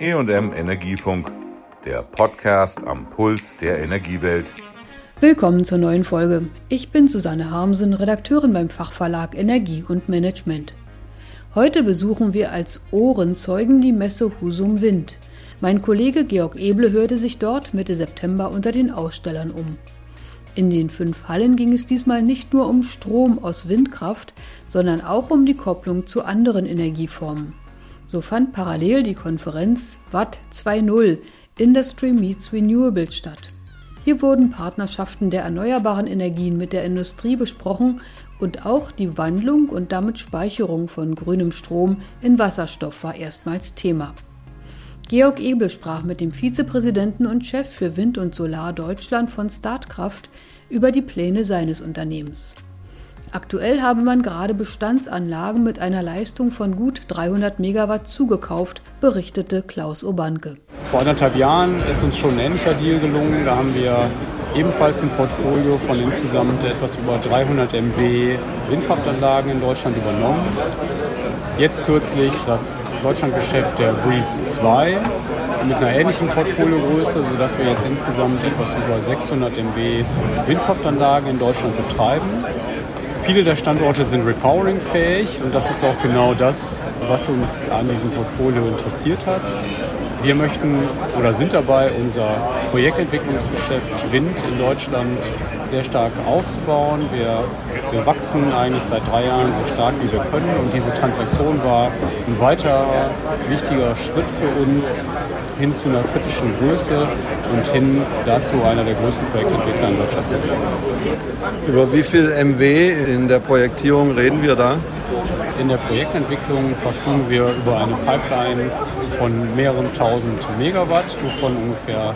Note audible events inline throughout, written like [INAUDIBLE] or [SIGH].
EM Energiefunk, der Podcast am Puls der Energiewelt. Willkommen zur neuen Folge. Ich bin Susanne Harmsen, Redakteurin beim Fachverlag Energie und Management. Heute besuchen wir als Ohrenzeugen die Messe Husum Wind. Mein Kollege Georg Eble hörte sich dort Mitte September unter den Ausstellern um. In den fünf Hallen ging es diesmal nicht nur um Strom aus Windkraft, sondern auch um die Kopplung zu anderen Energieformen. So fand parallel die Konferenz Watt 2.0 Industry Meets Renewable statt. Hier wurden Partnerschaften der erneuerbaren Energien mit der Industrie besprochen und auch die Wandlung und damit Speicherung von grünem Strom in Wasserstoff war erstmals Thema. Georg Ebel sprach mit dem Vizepräsidenten und Chef für Wind und Solar Deutschland von Startkraft über die Pläne seines Unternehmens. Aktuell habe man gerade Bestandsanlagen mit einer Leistung von gut 300 Megawatt zugekauft, berichtete Klaus Obanke. Vor anderthalb Jahren ist uns schon ein ähnlicher Deal gelungen. Da haben wir ebenfalls ein Portfolio von insgesamt etwas über 300 MW Windkraftanlagen in Deutschland übernommen. Jetzt kürzlich das Deutschlandgeschäft der Breeze 2 mit einer ähnlichen Portfoliogröße, sodass wir jetzt insgesamt etwas über 600 MW Windkraftanlagen in Deutschland betreiben. Viele der Standorte sind repowering-fähig und das ist auch genau das, was uns an diesem Portfolio interessiert hat. Wir möchten oder sind dabei, unser Projektentwicklungsgeschäft Wind in Deutschland sehr stark auszubauen. Wir, wir wachsen eigentlich seit drei Jahren so stark wie wir können und diese Transaktion war ein weiterer wichtiger Schritt für uns, hin zu einer kritischen Größe und hin dazu, einer der größten Projektentwickler in Deutschland zu werden. Über wie viel MW in der Projektierung reden wir da? In der Projektentwicklung verfügen wir über eine Pipeline von mehreren tausend Megawatt, wovon ungefähr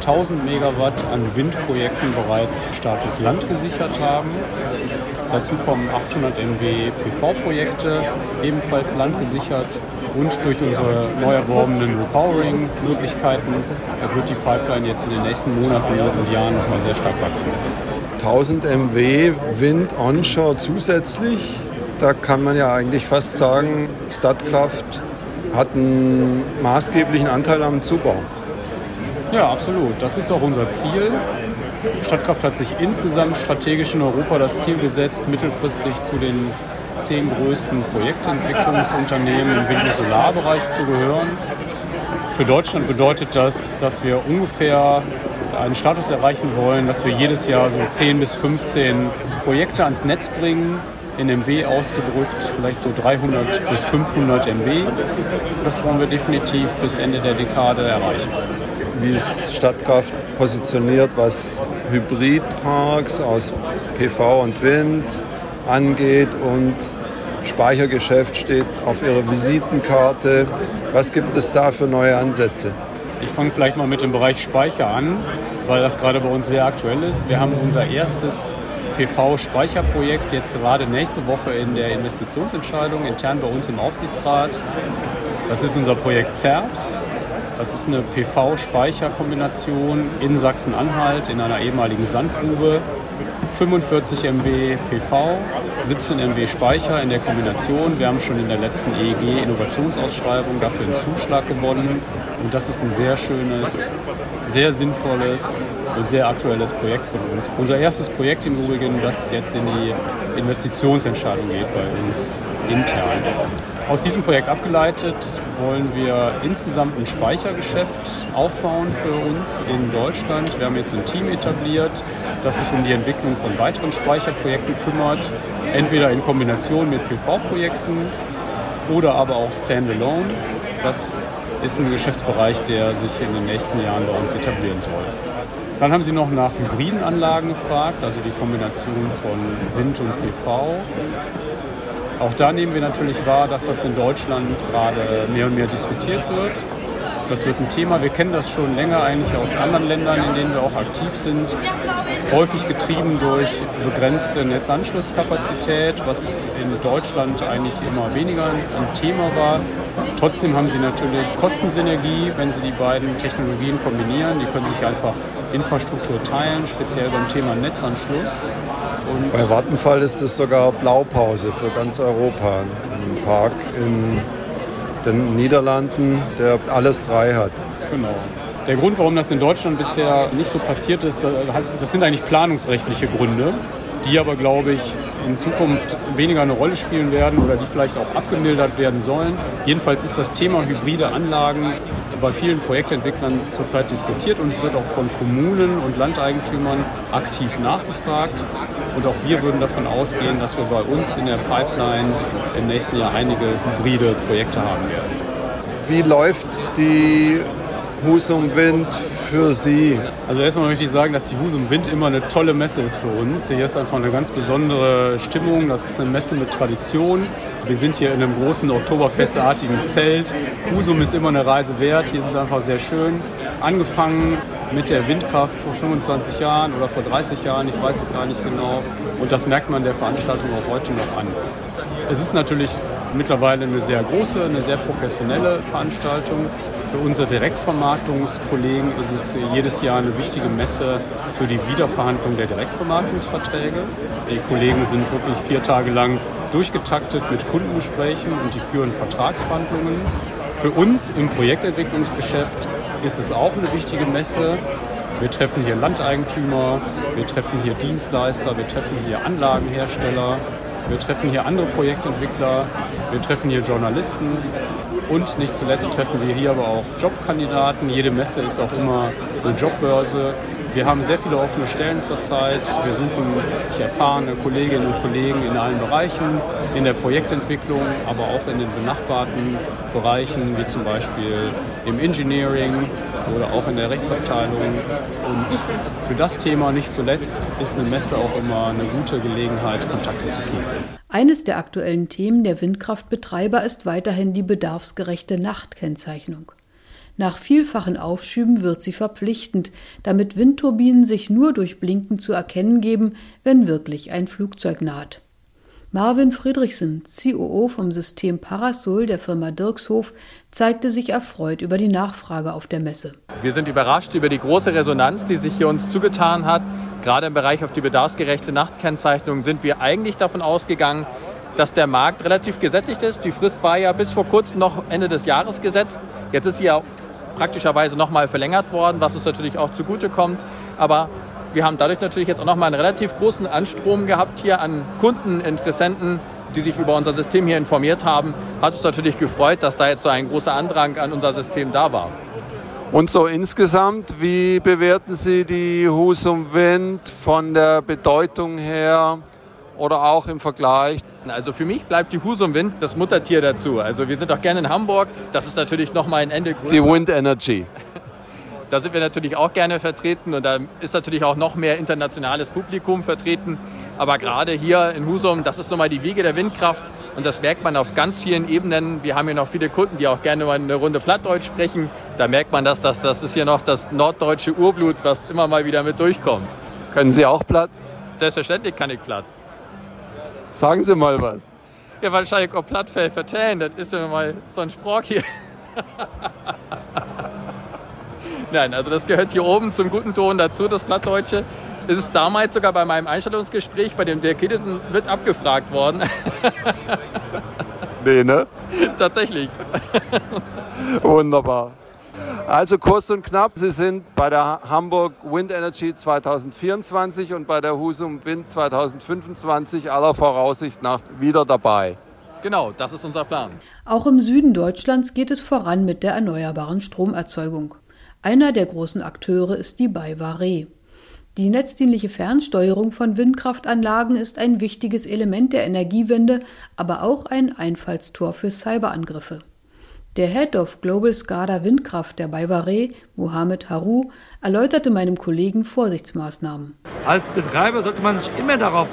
1000 äh, Megawatt an Windprojekten bereits Status Land gesichert haben. Dazu kommen 800 MW PV-Projekte, ebenfalls landgesichert und durch unsere neu erworbenen Repowering-Möglichkeiten wird die Pipeline jetzt in den nächsten Monaten und Jahren noch mal sehr stark wachsen. 1000 MW Wind onshore zusätzlich. Da kann man ja eigentlich fast sagen, Stadtkraft hat einen maßgeblichen Anteil am Zubau. Ja, absolut. Das ist auch unser Ziel. Stadtkraft hat sich insgesamt strategisch in Europa das Ziel gesetzt, mittelfristig zu den zehn größten Projektentwicklungsunternehmen im Wind- und Solarbereich zu gehören. Für Deutschland bedeutet das, dass wir ungefähr einen Status erreichen wollen, dass wir jedes Jahr so 10 bis 15 Projekte ans Netz bringen, in MW ausgedrückt, vielleicht so 300 bis 500 MW. Das wollen wir definitiv bis Ende der Dekade erreichen. Wie ist Stadtkraft positioniert, was Hybridparks aus PV und Wind, angeht und Speichergeschäft steht auf Ihrer Visitenkarte. Was gibt es da für neue Ansätze? Ich fange vielleicht mal mit dem Bereich Speicher an, weil das gerade bei uns sehr aktuell ist. Wir haben unser erstes PV-Speicherprojekt jetzt gerade nächste Woche in der Investitionsentscheidung intern bei uns im Aufsichtsrat. Das ist unser Projekt Zerbst. Das ist eine PV-Speicherkombination in Sachsen-Anhalt in einer ehemaligen Sandgrube. 45 MW PV, 17 MW Speicher in der Kombination. Wir haben schon in der letzten EEG Innovationsausschreibung dafür einen Zuschlag gewonnen. Und das ist ein sehr schönes, sehr sinnvolles und sehr aktuelles Projekt von uns. Unser erstes Projekt im Übrigen, das jetzt in die Investitionsentscheidung geht bei uns intern. Aus diesem Projekt abgeleitet wollen wir insgesamt ein Speichergeschäft aufbauen für uns in Deutschland. Wir haben jetzt ein Team etabliert, das sich um die Entwicklung von weiteren Speicherprojekten kümmert, entweder in Kombination mit PV-Projekten oder aber auch standalone. Das ist ein Geschäftsbereich, der sich in den nächsten Jahren bei uns etablieren soll. Dann haben Sie noch nach hybriden Anlagen gefragt, also die Kombination von Wind und PV. Auch da nehmen wir natürlich wahr, dass das in Deutschland gerade mehr und mehr diskutiert wird. Das wird ein Thema. Wir kennen das schon länger eigentlich aus anderen Ländern, in denen wir auch aktiv sind. Häufig getrieben durch begrenzte Netzanschlusskapazität, was in Deutschland eigentlich immer weniger ein Thema war. Trotzdem haben sie natürlich Kostensynergie, wenn sie die beiden Technologien kombinieren. Die können sich einfach Infrastruktur teilen, speziell beim Thema Netzanschluss. Und Bei Vattenfall ist es sogar Blaupause für ganz Europa. Ein Park in den Niederlanden, der alles drei hat. Genau. Der Grund, warum das in Deutschland bisher nicht so passiert ist, äh, das sind eigentlich planungsrechtliche Gründe, die aber, glaube ich, in Zukunft weniger eine Rolle spielen werden oder die vielleicht auch abgemildert werden sollen. Jedenfalls ist das Thema hybride Anlagen bei vielen Projektentwicklern zurzeit diskutiert und es wird auch von Kommunen und Landeigentümern aktiv nachgefragt. Und auch wir würden davon ausgehen, dass wir bei uns in der Pipeline im nächsten Jahr einige hybride Projekte haben werden. Wie läuft die Husum Wind für Sie? Also erstmal möchte ich sagen, dass die Husum Wind immer eine tolle Messe ist für uns. Hier ist einfach eine ganz besondere Stimmung. Das ist eine Messe mit Tradition. Wir sind hier in einem großen Oktoberfestartigen Zelt. Husum ist immer eine Reise wert. Hier ist es einfach sehr schön. Angefangen mit der Windkraft vor 25 Jahren oder vor 30 Jahren, ich weiß es gar nicht genau. Und das merkt man der Veranstaltung auch heute noch an. Es ist natürlich mittlerweile eine sehr große, eine sehr professionelle Veranstaltung. Für unsere Direktvermarktungskollegen ist es jedes Jahr eine wichtige Messe für die Wiederverhandlung der Direktvermarktungsverträge. Die Kollegen sind wirklich vier Tage lang durchgetaktet mit Kundengesprächen und die führen Vertragsverhandlungen. Für uns im Projektentwicklungsgeschäft ist es auch eine wichtige Messe. Wir treffen hier Landeigentümer, wir treffen hier Dienstleister, wir treffen hier Anlagenhersteller, wir treffen hier andere Projektentwickler, wir treffen hier Journalisten und nicht zuletzt treffen wir hier aber auch Jobkandidaten. Jede Messe ist auch immer eine Jobbörse. Wir haben sehr viele offene Stellen zurzeit. Wir suchen erfahrene Kolleginnen und Kollegen in allen Bereichen, in der Projektentwicklung, aber auch in den benachbarten Bereichen, wie zum Beispiel im Engineering oder auch in der Rechtsabteilung. Und für das Thema nicht zuletzt ist eine Messe auch immer eine gute Gelegenheit, Kontakte zu knüpfen. Eines der aktuellen Themen der Windkraftbetreiber ist weiterhin die bedarfsgerechte Nachtkennzeichnung. Nach vielfachen Aufschüben wird sie verpflichtend, damit Windturbinen sich nur durch Blinken zu erkennen geben, wenn wirklich ein Flugzeug naht. Marvin Friedrichsen, COO vom System Parasol der Firma Dirkshof, zeigte sich erfreut über die Nachfrage auf der Messe. Wir sind überrascht über die große Resonanz, die sich hier uns zugetan hat. Gerade im Bereich auf die bedarfsgerechte Nachtkennzeichnung sind wir eigentlich davon ausgegangen, dass der Markt relativ gesättigt ist. Die Frist war ja bis vor kurzem noch Ende des Jahres gesetzt. Jetzt ist sie ja praktischerweise nochmal verlängert worden, was uns natürlich auch zugutekommt. Aber wir haben dadurch natürlich jetzt auch nochmal einen relativ großen Anstrom gehabt hier an Kunden, Interessenten, die sich über unser System hier informiert haben. Hat uns natürlich gefreut, dass da jetzt so ein großer Andrang an unser System da war. Und so insgesamt, wie bewerten Sie die Husum Wind von der Bedeutung her oder auch im Vergleich? Also für mich bleibt die Husum Wind das Muttertier dazu. Also wir sind auch gerne in Hamburg. Das ist natürlich noch mal ein Ende größer. Die Wind Energy. [LAUGHS] Da sind wir natürlich auch gerne vertreten und da ist natürlich auch noch mehr internationales Publikum vertreten. Aber gerade hier in Husum, das ist nochmal die Wiege der Windkraft und das merkt man auf ganz vielen Ebenen. Wir haben hier noch viele Kunden, die auch gerne mal eine Runde Plattdeutsch sprechen. Da merkt man, dass das, das ist hier noch das norddeutsche Urblut, was immer mal wieder mit durchkommt. Können Sie auch platt? Selbstverständlich kann ich platt. Sagen Sie mal was. Ja, wahrscheinlich auch Plattfell vertellen, das ist ja mal so ein Sprach hier. [LAUGHS] Nein, also das gehört hier oben zum guten Ton dazu, das Plattdeutsche. Es ist damals sogar bei meinem Einstellungsgespräch bei dem Dirk Kiddison wird abgefragt worden. nee, ne? [LAUGHS] Tatsächlich. Wunderbar. Also kurz und knapp, Sie sind bei der Hamburg Wind Energy 2024 und bei der Husum Wind 2025 aller Voraussicht nach wieder dabei. Genau, das ist unser Plan. Auch im Süden Deutschlands geht es voran mit der erneuerbaren Stromerzeugung. Einer der großen Akteure ist die BayWa Die netzdienliche Fernsteuerung von Windkraftanlagen ist ein wichtiges Element der Energiewende, aber auch ein Einfallstor für Cyberangriffe. Der Head of Global SCADA Windkraft der Bayware, Mohamed Haru, erläuterte meinem Kollegen Vorsichtsmaßnahmen. Als Betreiber sollte man sich immer darauf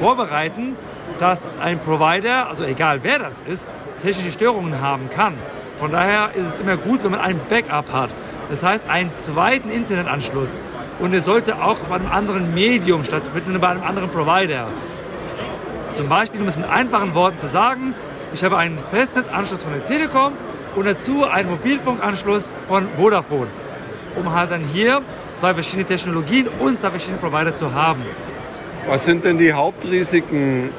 vorbereiten, dass ein Provider, also egal wer das ist, technische Störungen haben kann. Von daher ist es immer gut, wenn man ein Backup hat. Das heißt, einen zweiten Internetanschluss. Und es sollte auch bei einem anderen Medium stattfinden, bei einem anderen Provider. Zum Beispiel, um es mit einfachen Worten zu sagen, ich habe einen Festnetzanschluss von der Telekom und dazu einen Mobilfunkanschluss von Vodafone, um halt dann hier zwei verschiedene Technologien und zwei verschiedene Provider zu haben. Was sind denn die Hauptrisiken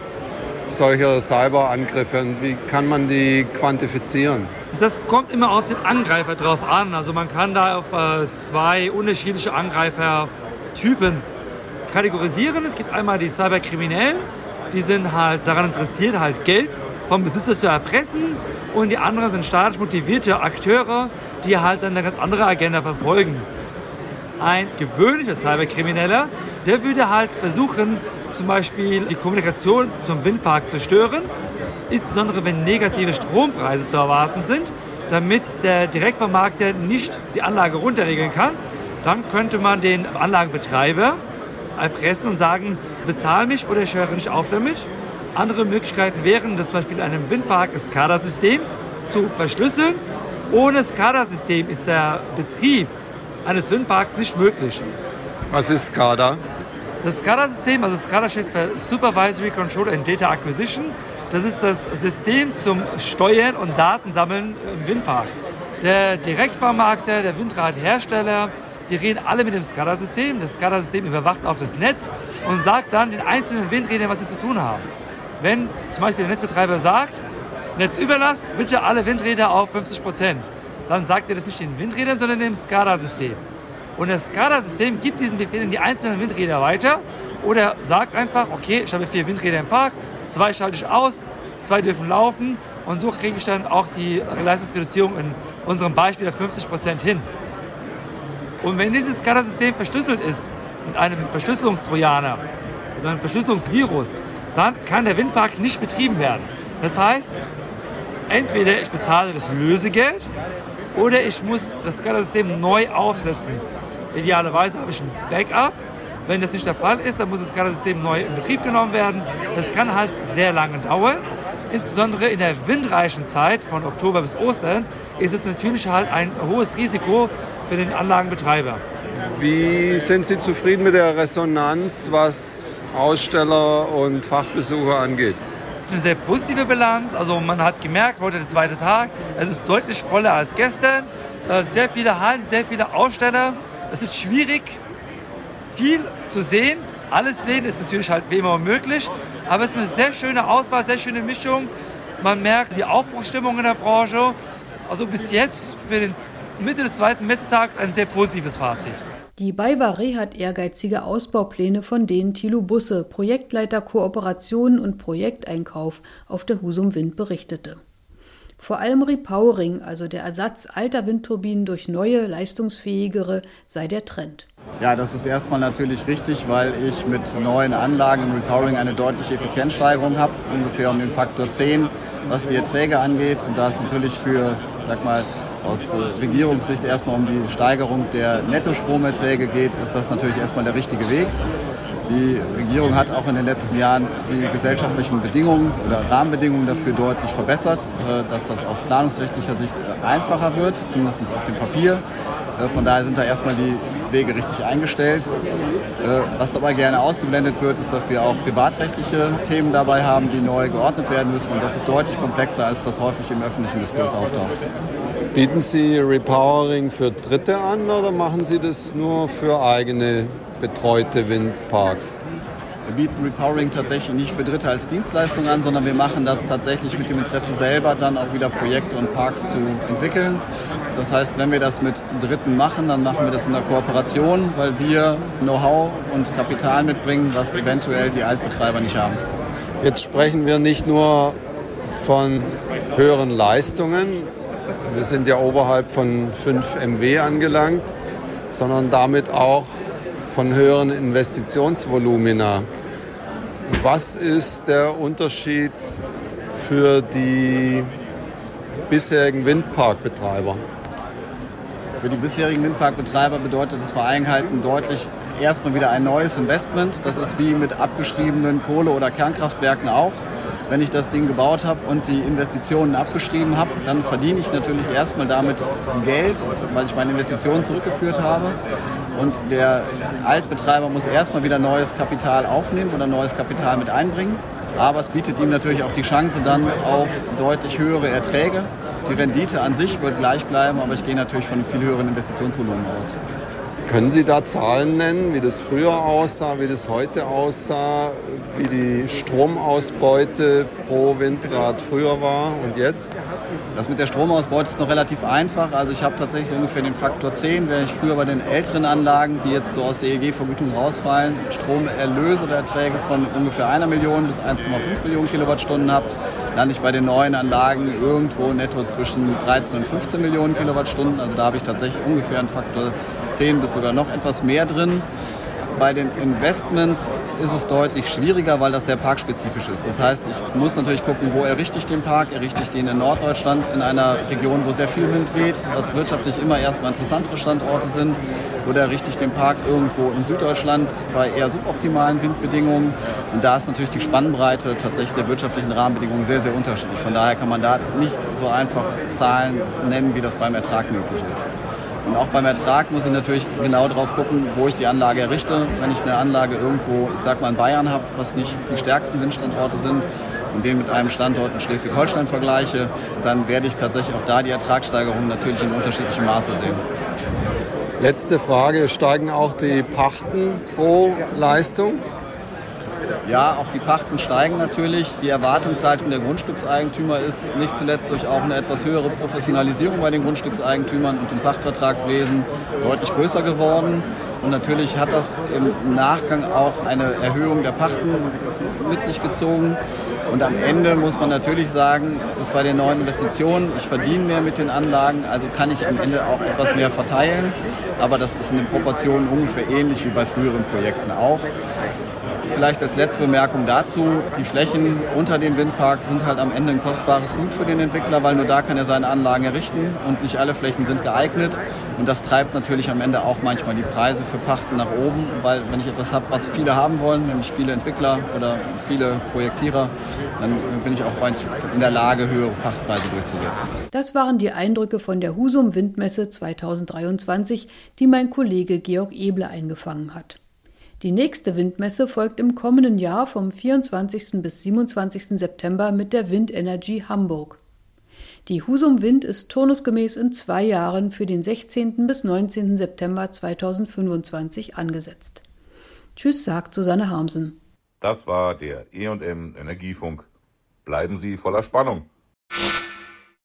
solcher Cyberangriffe und wie kann man die quantifizieren? Das kommt immer auf den Angreifer drauf an. Also man kann da auf äh, zwei unterschiedliche Angreifertypen kategorisieren. Es gibt einmal die Cyberkriminellen, die sind halt daran interessiert, halt Geld vom Besitzer zu erpressen. Und die anderen sind staatlich motivierte Akteure, die halt dann eine ganz andere Agenda verfolgen. Ein gewöhnlicher Cyberkrimineller, der würde halt versuchen, zum Beispiel die Kommunikation zum Windpark zu stören, insbesondere wenn negative Strompreise zu erwarten sind, damit der Direktvermarkter nicht die Anlage runterregeln kann. Dann könnte man den Anlagenbetreiber erpressen und sagen, bezahl mich oder ich höre nicht auf damit. Andere Möglichkeiten wären, zum Beispiel einem Windpark das SCADA-System zu verschlüsseln. Ohne SCADA-System ist der Betrieb eines Windparks nicht möglich. Was ist SCADA? Das SCADA-System, also SCADA steht für Supervisory Control and Data Acquisition. Das ist das System zum Steuern und Datensammeln im Windpark. Der Direktvermarkter, der Windradhersteller, die reden alle mit dem SCADA-System. Das SCADA-System überwacht auch das Netz und sagt dann den einzelnen Windrädern, was sie zu tun haben. Wenn zum Beispiel der Netzbetreiber sagt, Netzüberlast, bitte alle Windräder auf 50 Prozent, dann sagt er das nicht den Windrädern, sondern dem SCADA-System. Und das SCADA-System gibt diesen Befehl in die einzelnen Windräder weiter oder sagt einfach, okay, ich habe vier Windräder im Park, zwei schalte ich aus, zwei dürfen laufen und so kriege ich dann auch die Leistungsreduzierung in unserem Beispiel der 50 Prozent hin. Und wenn dieses SCADA-System verschlüsselt ist mit einem Verschlüsselungstrojaner, also einem Verschlüsselungsvirus, dann kann der Windpark nicht betrieben werden. Das heißt, entweder ich bezahle das Lösegeld oder ich muss das SCADA-System neu aufsetzen. Idealerweise habe ich ein Backup. Wenn das nicht der Fall ist, dann muss das SCADA-System neu in Betrieb genommen werden. Das kann halt sehr lange dauern. Insbesondere in der windreichen Zeit von Oktober bis Ostern ist es natürlich halt ein hohes Risiko für den Anlagenbetreiber. Wie sind Sie zufrieden mit der Resonanz, was Aussteller und Fachbesucher angeht? Eine sehr positive Bilanz. Also man hat gemerkt, heute der zweite Tag, es ist deutlich voller als gestern. Äh, sehr viele Hallen, sehr viele Aussteller. Es ist schwierig, viel zu sehen. Alles sehen ist natürlich halt wie immer möglich. Aber es ist eine sehr schöne Auswahl, sehr schöne Mischung. Man merkt die Aufbruchsstimmung in der Branche. Also bis jetzt für den Mitte des zweiten Messetags ein sehr positives Fazit. Die BayWa hat ehrgeizige Ausbaupläne, von denen Thilo Busse, Projektleiter Kooperation und Projekteinkauf auf der Husum Wind berichtete. Vor allem Repowering, also der Ersatz alter Windturbinen durch neue, leistungsfähigere, sei der Trend. Ja, das ist erstmal natürlich richtig, weil ich mit neuen Anlagen im Repowering eine deutliche Effizienzsteigerung habe, ungefähr um den Faktor 10, was die Erträge angeht. Und da ist natürlich für, sag mal, aus äh, Regierungssicht erstmal um die Steigerung der Nettostromerträge geht, ist das natürlich erstmal der richtige Weg. Die Regierung hat auch in den letzten Jahren die gesellschaftlichen Bedingungen oder Rahmenbedingungen dafür deutlich verbessert, äh, dass das aus planungsrechtlicher Sicht äh, einfacher wird, zumindest auf dem Papier. Von daher sind da erstmal die Wege richtig eingestellt. Was dabei gerne ausgeblendet wird, ist, dass wir auch privatrechtliche Themen dabei haben, die neu geordnet werden müssen. Und das ist deutlich komplexer, als das häufig im öffentlichen Diskurs auftaucht. Bieten Sie Repowering für Dritte an oder machen Sie das nur für eigene betreute Windparks? Wir bieten Repowering tatsächlich nicht für Dritte als Dienstleistung an, sondern wir machen das tatsächlich mit dem Interesse selber dann auch wieder Projekte und Parks zu entwickeln. Das heißt, wenn wir das mit Dritten machen, dann machen wir das in der Kooperation, weil wir Know-how und Kapital mitbringen, was eventuell die Altbetreiber nicht haben. Jetzt sprechen wir nicht nur von höheren Leistungen, wir sind ja oberhalb von 5 MW angelangt, sondern damit auch von höheren Investitionsvolumina. Was ist der Unterschied für die bisherigen Windparkbetreiber? Für die bisherigen Windparkbetreiber bedeutet das Vereinhalten deutlich erstmal wieder ein neues Investment. Das ist wie mit abgeschriebenen Kohle- oder Kernkraftwerken auch wenn ich das Ding gebaut habe und die Investitionen abgeschrieben habe, dann verdiene ich natürlich erstmal damit Geld, weil ich meine Investitionen zurückgeführt habe. Und der Altbetreiber muss erstmal wieder neues Kapital aufnehmen oder neues Kapital mit einbringen. Aber es bietet ihm natürlich auch die Chance dann auf deutlich höhere Erträge. Die Rendite an sich wird gleich bleiben, aber ich gehe natürlich von viel höheren Investitionsvolumen aus. Können Sie da Zahlen nennen, wie das früher aussah, wie das heute aussah, wie die Stromausbeute pro Windrad früher war und jetzt? Das mit der Stromausbeute ist noch relativ einfach. Also ich habe tatsächlich ungefähr den Faktor 10, wenn ich früher bei den älteren Anlagen, die jetzt so aus der EEG-Vergütung rausfallen, Stromerlöse oder Erträge von ungefähr einer Million bis 1,5 Millionen Kilowattstunden habe, lande ich bei den neuen Anlagen irgendwo netto zwischen 13 und 15 Millionen Kilowattstunden. Also da habe ich tatsächlich ungefähr einen Faktor 10 bis sogar noch etwas mehr drin. Bei den Investments ist es deutlich schwieriger, weil das sehr parkspezifisch ist. Das heißt, ich muss natürlich gucken, wo errichte ich den Park? Errichte ich den in Norddeutschland, in einer Region, wo sehr viel Wind weht, was wirtschaftlich immer erstmal interessantere Standorte sind? Oder errichte ich den Park irgendwo in Süddeutschland bei eher suboptimalen Windbedingungen? Und da ist natürlich die Spannbreite tatsächlich der wirtschaftlichen Rahmenbedingungen sehr, sehr unterschiedlich. Von daher kann man da nicht so einfach Zahlen nennen, wie das beim Ertrag möglich ist. Und auch beim Ertrag muss ich natürlich genau darauf gucken, wo ich die Anlage errichte. Wenn ich eine Anlage irgendwo, ich sag mal in Bayern habe, was nicht die stärksten Windstandorte sind, und den mit einem Standort in Schleswig-Holstein vergleiche, dann werde ich tatsächlich auch da die Ertragssteigerung natürlich in unterschiedlichem Maße sehen. Letzte Frage, steigen auch die Pachten pro Leistung? Ja, auch die Pachten steigen natürlich. Die Erwartungshaltung der Grundstückseigentümer ist nicht zuletzt durch auch eine etwas höhere Professionalisierung bei den Grundstückseigentümern und dem Pachtvertragswesen deutlich größer geworden. Und natürlich hat das im Nachgang auch eine Erhöhung der Pachten mit sich gezogen. Und am Ende muss man natürlich sagen, ist bei den neuen Investitionen, ich verdiene mehr mit den Anlagen, also kann ich am Ende auch etwas mehr verteilen. Aber das ist in den Proportionen ungefähr ähnlich wie bei früheren Projekten auch. Vielleicht als letzte Bemerkung dazu, die Flächen unter den Windparks sind halt am Ende ein kostbares Gut für den Entwickler, weil nur da kann er seine Anlagen errichten und nicht alle Flächen sind geeignet. Und das treibt natürlich am Ende auch manchmal die Preise für Pachten nach oben, weil wenn ich etwas habe, was viele haben wollen, nämlich viele Entwickler oder viele Projektierer, dann bin ich auch in der Lage, höhere Pachtpreise durchzusetzen. Das waren die Eindrücke von der Husum Windmesse 2023, die mein Kollege Georg Eble eingefangen hat. Die nächste Windmesse folgt im kommenden Jahr vom 24. bis 27. September mit der Windenergy Hamburg. Die Husum Wind ist turnusgemäß in zwei Jahren für den 16. bis 19. September 2025 angesetzt. Tschüss, sagt Susanne Harmsen. Das war der EM Energiefunk. Bleiben Sie voller Spannung.